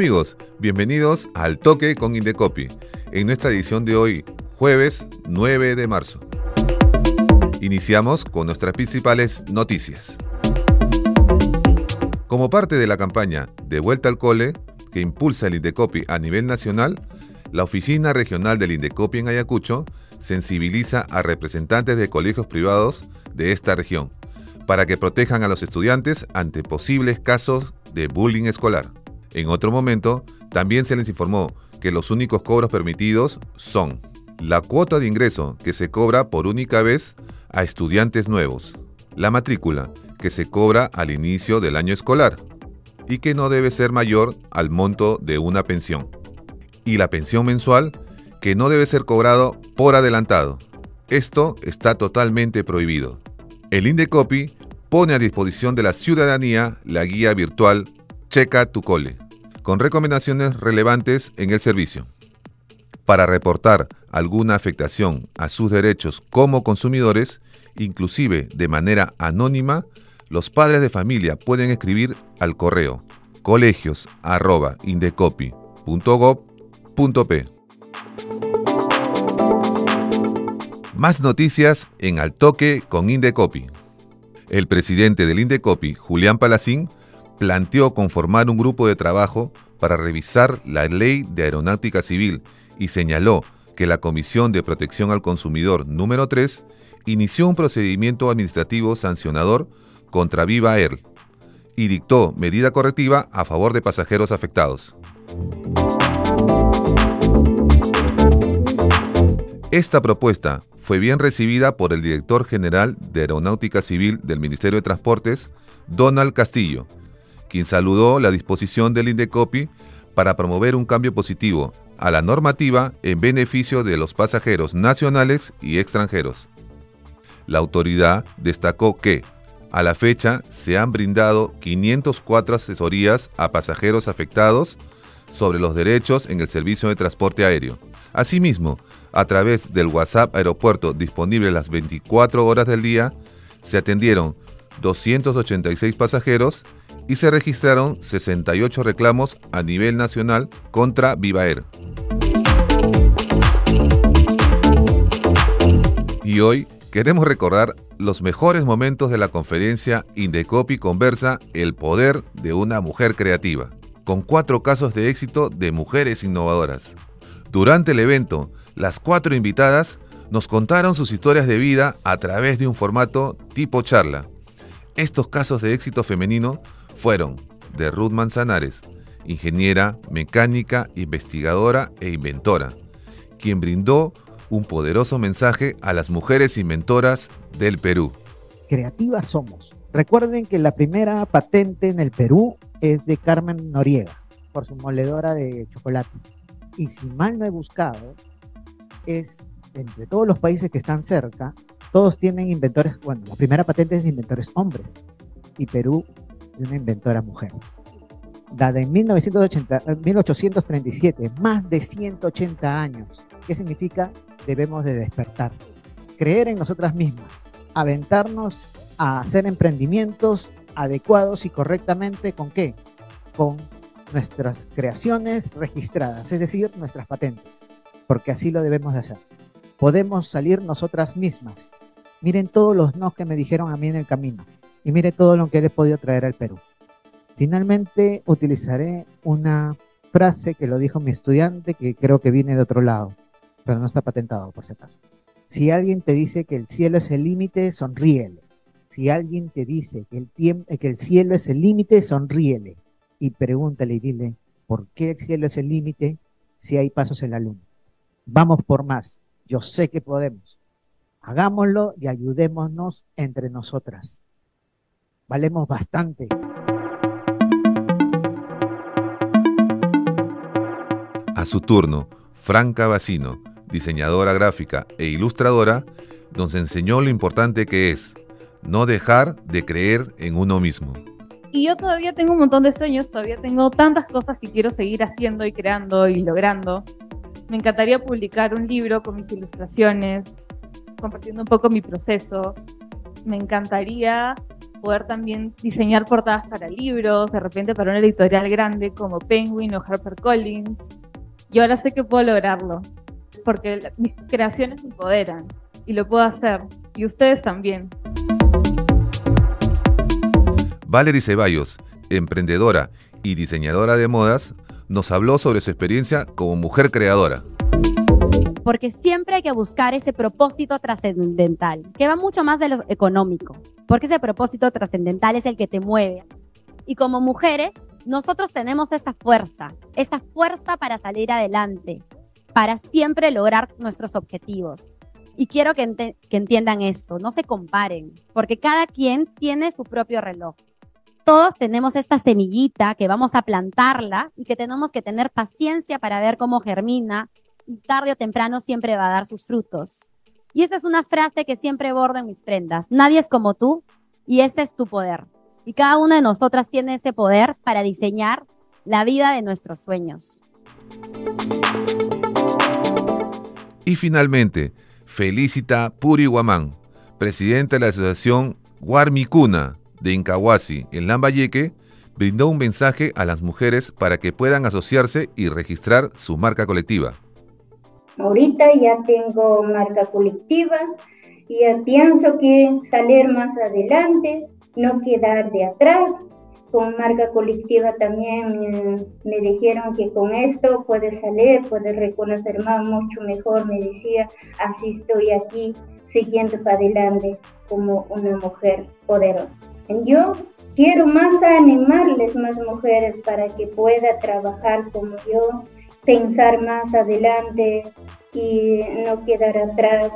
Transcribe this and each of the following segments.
Amigos, bienvenidos al Toque con Indecopi, en nuestra edición de hoy, jueves 9 de marzo. Iniciamos con nuestras principales noticias. Como parte de la campaña De vuelta al cole, que impulsa el Indecopi a nivel nacional, la Oficina Regional del Indecopi en Ayacucho sensibiliza a representantes de colegios privados de esta región para que protejan a los estudiantes ante posibles casos de bullying escolar. En otro momento, también se les informó que los únicos cobros permitidos son la cuota de ingreso que se cobra por única vez a estudiantes nuevos, la matrícula que se cobra al inicio del año escolar y que no debe ser mayor al monto de una pensión, y la pensión mensual que no debe ser cobrado por adelantado. Esto está totalmente prohibido. El Indecopi pone a disposición de la ciudadanía la guía virtual Checa tu cole, con recomendaciones relevantes en el servicio. Para reportar alguna afectación a sus derechos como consumidores, inclusive de manera anónima, los padres de familia pueden escribir al correo colegios.indecopi.gov.p. Más noticias en Al Toque con Indecopi. El presidente del Indecopi, Julián Palacín, planteó conformar un grupo de trabajo para revisar la ley de aeronáutica civil y señaló que la Comisión de Protección al Consumidor número 3 inició un procedimiento administrativo sancionador contra Viva Air y dictó medida correctiva a favor de pasajeros afectados. Esta propuesta fue bien recibida por el director general de Aeronáutica Civil del Ministerio de Transportes, Donald Castillo, quien saludó la disposición del Indecopi para promover un cambio positivo a la normativa en beneficio de los pasajeros nacionales y extranjeros. La autoridad destacó que, a la fecha, se han brindado 504 asesorías a pasajeros afectados sobre los derechos en el servicio de transporte aéreo. Asimismo, a través del WhatsApp Aeropuerto disponible las 24 horas del día, se atendieron 286 pasajeros y se registraron 68 reclamos a nivel nacional contra Vivaer. Y hoy queremos recordar los mejores momentos de la conferencia Indecopi Conversa El Poder de una Mujer Creativa, con cuatro casos de éxito de mujeres innovadoras. Durante el evento, las cuatro invitadas nos contaron sus historias de vida a través de un formato tipo charla. Estos casos de éxito femenino fueron de Ruth Manzanares, ingeniera, mecánica, investigadora e inventora, quien brindó un poderoso mensaje a las mujeres inventoras del Perú. Creativas somos. Recuerden que la primera patente en el Perú es de Carmen Noriega, por su moledora de chocolate. Y si mal no he buscado, es entre todos los países que están cerca, todos tienen inventores, bueno, la primera patente es de inventores hombres y Perú de una inventora mujer. Dada en 1980, 1837, más de 180 años. ¿Qué significa? Debemos de despertar, creer en nosotras mismas, aventarnos a hacer emprendimientos adecuados y correctamente con qué? Con nuestras creaciones registradas, es decir, nuestras patentes porque así lo debemos de hacer. Podemos salir nosotras mismas. Miren todos los no que me dijeron a mí en el camino y mire todo lo que he podido traer al Perú. Finalmente utilizaré una frase que lo dijo mi estudiante que creo que viene de otro lado, pero no está patentado por si acaso. Si alguien te dice que el cielo es el límite, sonríele. Si alguien te dice que el, que el cielo es el límite, sonríele. Y pregúntale y dile, ¿por qué el cielo es el límite si hay pasos en la luna? Vamos por más. Yo sé que podemos. Hagámoslo y ayudémonos entre nosotras. Valemos bastante. A su turno, Franca Bacino, diseñadora gráfica e ilustradora, nos enseñó lo importante que es no dejar de creer en uno mismo. Y yo todavía tengo un montón de sueños, todavía tengo tantas cosas que quiero seguir haciendo y creando y logrando. Me encantaría publicar un libro con mis ilustraciones, compartiendo un poco mi proceso. Me encantaría poder también diseñar portadas para libros, de repente para una editorial grande como Penguin o HarperCollins. Y ahora sé que puedo lograrlo, porque mis creaciones me empoderan y lo puedo hacer. Y ustedes también. Valerie Ceballos, emprendedora y diseñadora de modas, nos habló sobre su experiencia como mujer creadora. Porque siempre hay que buscar ese propósito trascendental, que va mucho más de lo económico, porque ese propósito trascendental es el que te mueve. Y como mujeres, nosotros tenemos esa fuerza, esa fuerza para salir adelante, para siempre lograr nuestros objetivos. Y quiero que, que entiendan esto, no se comparen, porque cada quien tiene su propio reloj todos tenemos esta semillita que vamos a plantarla y que tenemos que tener paciencia para ver cómo germina tarde o temprano siempre va a dar sus frutos. Y esta es una frase que siempre bordo en mis prendas. Nadie es como tú y ese es tu poder. Y cada una de nosotras tiene ese poder para diseñar la vida de nuestros sueños. Y finalmente, Felicita Puri Guamán, presidenta de la Asociación Guarmicuna, de Incahuasi, en Lambayeque, brindó un mensaje a las mujeres para que puedan asociarse y registrar su marca colectiva. Ahorita ya tengo marca colectiva y pienso que salir más adelante, no quedar de atrás. Con marca colectiva también me, dijeron que con esto puedes salir, puedes reconocer más, mucho mejor. Me decía, así estoy aquí, siguiendo para adelante como una mujer poderosa. Yo quiero más animarles más mujeres para que pueda trabajar como yo, pensar más adelante y no quedar atrás.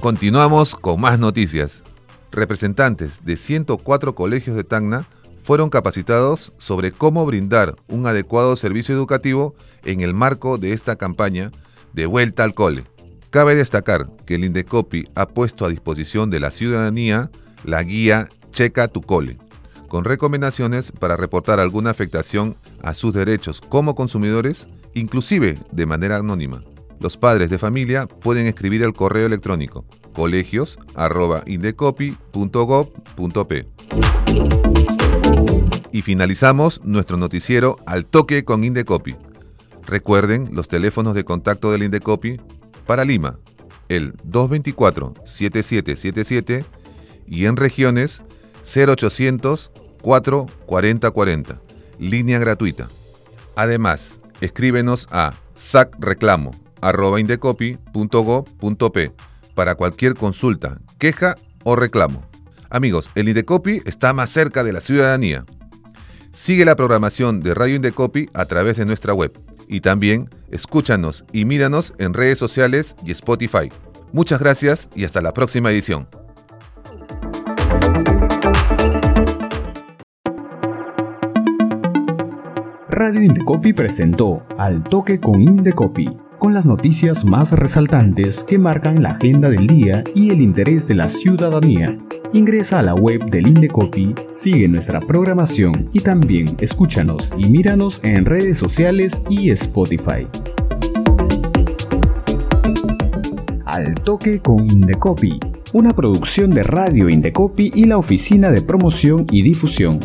Continuamos con más noticias. Representantes de 104 colegios de Tacna fueron capacitados sobre cómo brindar un adecuado servicio educativo en el marco de esta campaña de vuelta al cole. Cabe destacar que el Indecopi ha puesto a disposición de la ciudadanía la guía Checa tu cole, con recomendaciones para reportar alguna afectación a sus derechos como consumidores, inclusive de manera anónima. Los padres de familia pueden escribir el correo electrónico colegios.indecopi.gov.p. Y finalizamos nuestro noticiero al toque con Indecopi. Recuerden los teléfonos de contacto del Indecopi para Lima, el 224-7777 y en regiones 0800 44040, línea gratuita. Además, escríbenos a sacreclamo.indecopy.go.p para cualquier consulta, queja o reclamo. Amigos, el Indecopy está más cerca de la ciudadanía. Sigue la programación de Radio Indecopy a través de nuestra web y también escúchanos y míranos en redes sociales y Spotify. Muchas gracias y hasta la próxima edición. Radio Indecopi presentó Al Toque con Indecopi, con las noticias más resaltantes que marcan la agenda del día y el interés de la ciudadanía. Ingresa a la web del Indecopi, sigue nuestra programación y también escúchanos y míranos en redes sociales y Spotify. Al toque con Indecopi, una producción de Radio Indecopi y la Oficina de Promoción y Difusión.